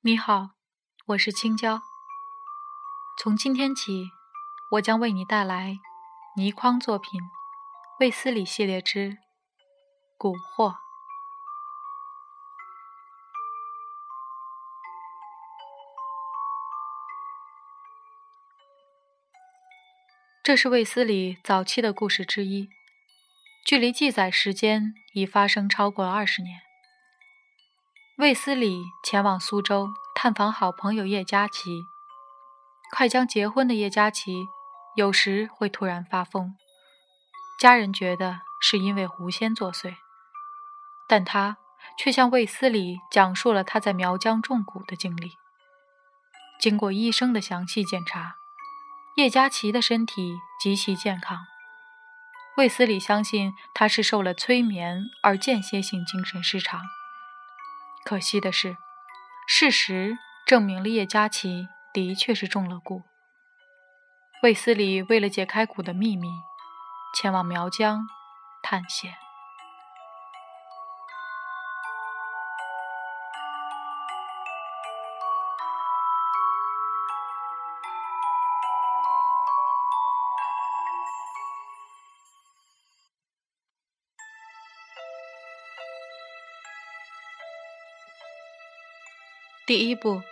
你好，我是青椒。从今天起，我将为你带来倪匡作品《卫斯理系列之蛊惑》。这是卫斯理早期的故事之一，距离记载时间已发生超过二十年。卫斯理前往苏州探访好朋友叶嘉琪，快将结婚的叶嘉琪有时会突然发疯，家人觉得是因为狐仙作祟，但他却向卫斯理讲述了他在苗疆种蛊的经历。经过医生的详细检查。叶嘉琪的身体极其健康，卫斯理相信他是受了催眠而间歇性精神失常。可惜的是，事实证明了叶嘉琪的确是中了蛊。卫斯理为了解开蛊的秘密，前往苗疆探险。第一步，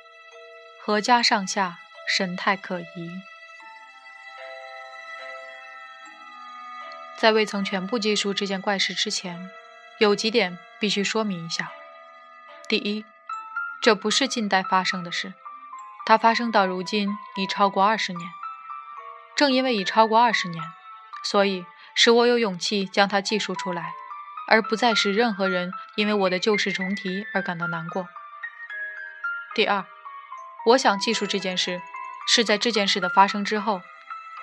阖家上下神态可疑。在未曾全部记述这件怪事之前，有几点必须说明一下。第一，这不是近代发生的事，它发生到如今已超过二十年。正因为已超过二十年，所以使我有勇气将它记述出来，而不再使任何人因为我的旧事重提而感到难过。第二，我想记述这件事，是在这件事的发生之后，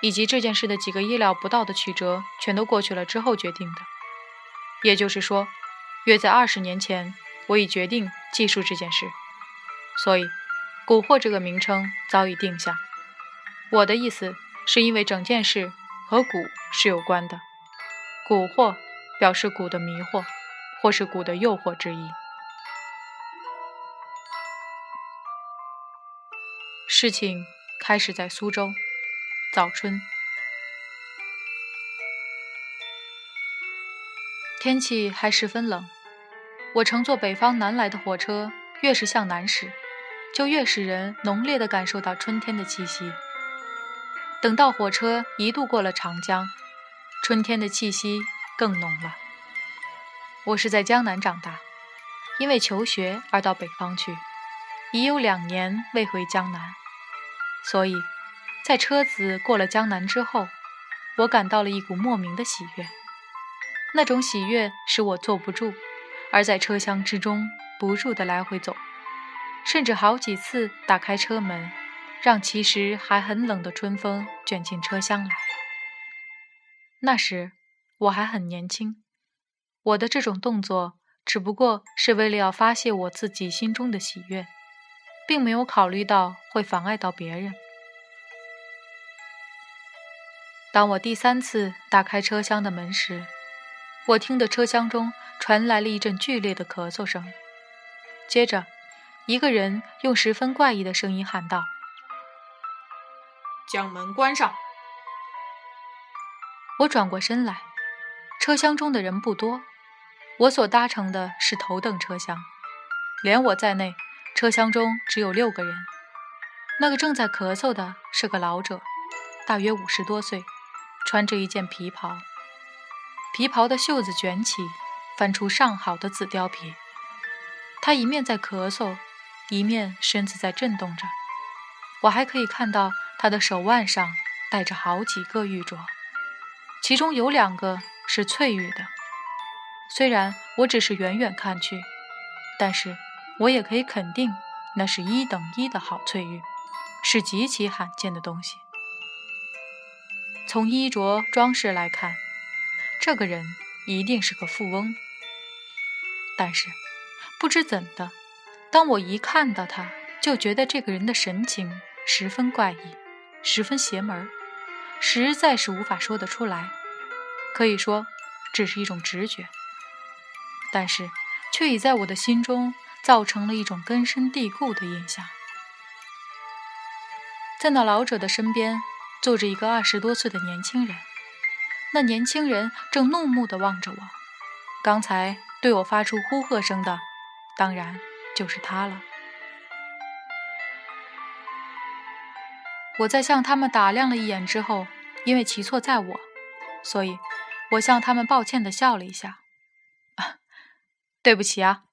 以及这件事的几个意料不到的曲折全都过去了之后决定的。也就是说，约在二十年前，我已决定记述这件事，所以“蛊惑”这个名称早已定下。我的意思是因为整件事和蛊是有关的，“蛊惑”表示蛊的迷惑，或是蛊的诱惑之意。事情开始在苏州，早春，天气还十分冷。我乘坐北方南来的火车，越是向南驶，就越使人浓烈地感受到春天的气息。等到火车一度过了长江，春天的气息更浓了。我是在江南长大，因为求学而到北方去，已有两年未回江南。所以，在车子过了江南之后，我感到了一股莫名的喜悦。那种喜悦使我坐不住，而在车厢之中不住地来回走，甚至好几次打开车门，让其实还很冷的春风卷进车厢来。那时我还很年轻，我的这种动作只不过是为了要发泄我自己心中的喜悦。并没有考虑到会妨碍到别人。当我第三次打开车厢的门时，我听得车厢中传来了一阵剧烈的咳嗽声。接着，一个人用十分怪异的声音喊道：“将门关上。”我转过身来，车厢中的人不多，我所搭乘的是头等车厢，连我在内。车厢中只有六个人，那个正在咳嗽的是个老者，大约五十多岁，穿着一件皮袍，皮袍的袖子卷起，翻出上好的紫貂皮。他一面在咳嗽，一面身子在震动着。我还可以看到他的手腕上戴着好几个玉镯，其中有两个是翠玉的。虽然我只是远远看去，但是。我也可以肯定，那是一等一的好翠玉，是极其罕见的东西。从衣着装饰来看，这个人一定是个富翁。但是，不知怎的，当我一看到他，就觉得这个人的神情十分怪异，十分邪门，实在是无法说得出来。可以说，只是一种直觉，但是却已在我的心中造成了一种根深蒂固的印象。在那老者的身边坐着一个二十多岁的年轻人，那年轻人正怒目的望着我。刚才对我发出呼喝声的，当然就是他了。我在向他们打量了一眼之后，因为其错在我，所以我向他们抱歉的笑了一下。对不起啊。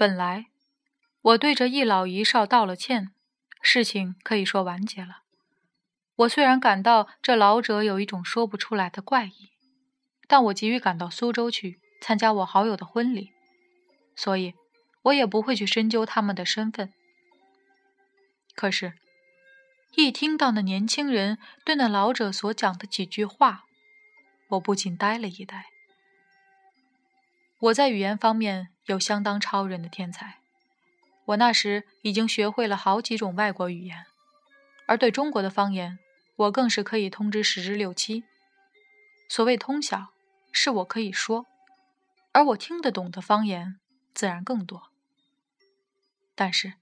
本来我对着一老一少道了歉，事情可以说完结了。我虽然感到这老者有一种说不出来的怪异，但我急于赶到苏州去参加我好友的婚礼，所以我也不会去深究他们的身份。可是，一听到那年轻人对那老者所讲的几句话，我不禁呆了一呆。我在语言方面有相当超人的天才，我那时已经学会了好几种外国语言，而对中国的方言，我更是可以通知十之六七。所谓通晓，是我可以说，而我听得懂的方言自然更多。但是。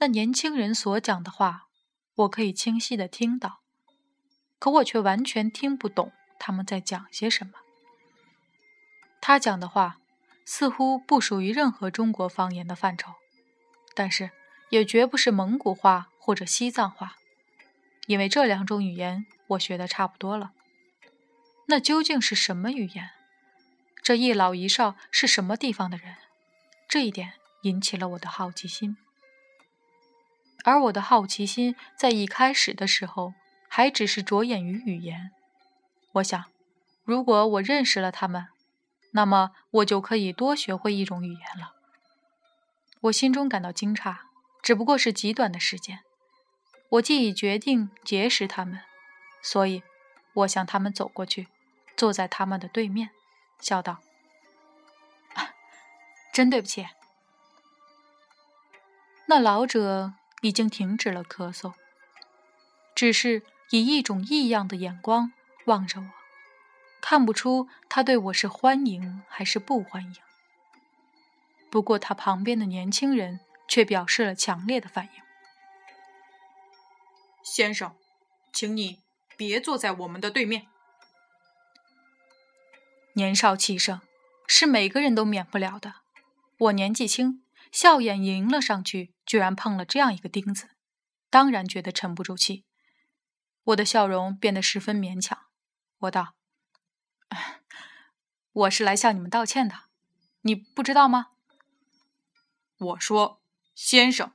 那年轻人所讲的话，我可以清晰的听到，可我却完全听不懂他们在讲些什么。他讲的话似乎不属于任何中国方言的范畴，但是也绝不是蒙古话或者西藏话，因为这两种语言我学的差不多了。那究竟是什么语言？这一老一少是什么地方的人？这一点引起了我的好奇心。而我的好奇心在一开始的时候还只是着眼于语言。我想，如果我认识了他们，那么我就可以多学会一种语言了。我心中感到惊诧，只不过是极短的时间。我既已决定结识他们，所以我向他们走过去，坐在他们的对面，笑道：“真对不起。”那老者。已经停止了咳嗽，只是以一种异样的眼光望着我，看不出他对我是欢迎还是不欢迎。不过他旁边的年轻人却表示了强烈的反应：“先生，请你别坐在我们的对面。”年少气盛是每个人都免不了的，我年纪轻。笑眼迎了上去，居然碰了这样一个钉子，当然觉得沉不住气。我的笑容变得十分勉强。我道：“我是来向你们道歉的，你不知道吗？”我说：“先生，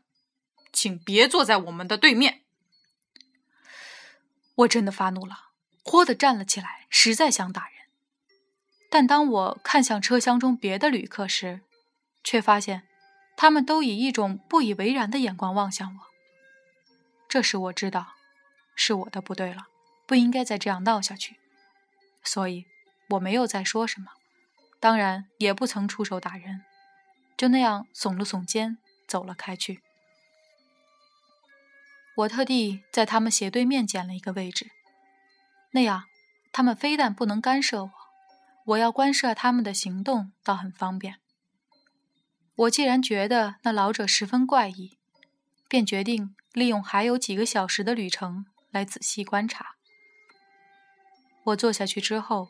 请别坐在我们的对面。”我真的发怒了，豁地站了起来，实在想打人。但当我看向车厢中别的旅客时，却发现。他们都以一种不以为然的眼光望向我。这时我知道，是我的不对了，不应该再这样闹下去。所以我没有再说什么，当然也不曾出手打人，就那样耸了耸肩走了开去。我特地在他们斜对面捡了一个位置，那样他们非但不能干涉我，我要干涉他们的行动倒很方便。我既然觉得那老者十分怪异，便决定利用还有几个小时的旅程来仔细观察。我坐下去之后，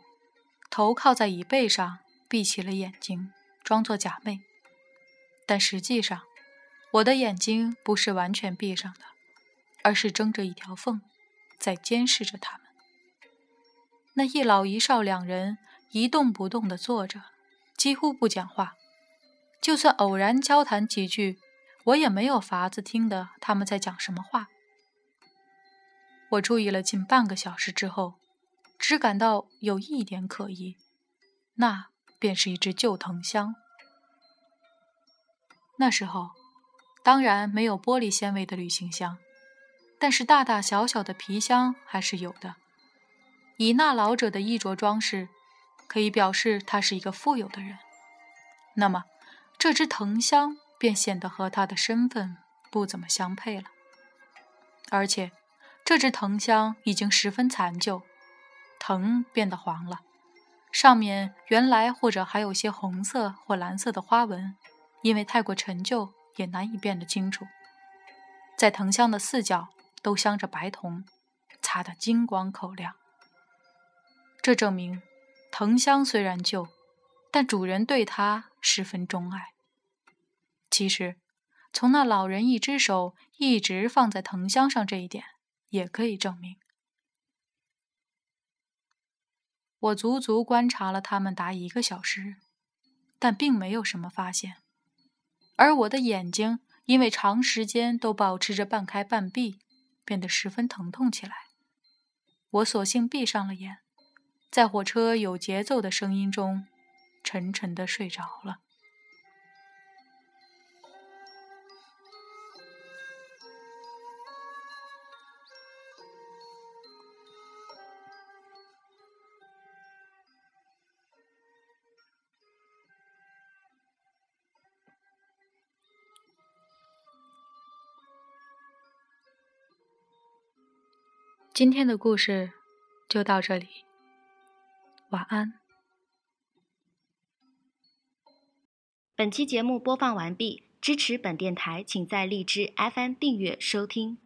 头靠在椅背上，闭起了眼睛，装作假寐。但实际上，我的眼睛不是完全闭上的，而是睁着一条缝，在监视着他们。那一老一少两人一动不动地坐着，几乎不讲话。就算偶然交谈几句，我也没有法子听得他们在讲什么话。我注意了近半个小时之后，只感到有一点可疑，那便是一只旧藤箱。那时候，当然没有玻璃纤维的旅行箱，但是大大小小的皮箱还是有的。以那老者的衣着装饰，可以表示他是一个富有的人。那么。这只藤箱便显得和他的身份不怎么相配了，而且这只藤箱已经十分残旧，藤变得黄了，上面原来或者还有些红色或蓝色的花纹，因为太过陈旧，也难以辨得清楚。在藤箱的四角都镶着白铜，擦得金光透亮。这证明藤箱虽然旧，但主人对它十分钟爱。其实，从那老人一只手一直放在藤箱上这一点，也可以证明。我足足观察了他们达一个小时，但并没有什么发现，而我的眼睛因为长时间都保持着半开半闭，变得十分疼痛起来。我索性闭上了眼，在火车有节奏的声音中，沉沉的睡着了。今天的故事就到这里，晚安。本期节目播放完毕，支持本电台，请在荔枝 FM 订阅收听。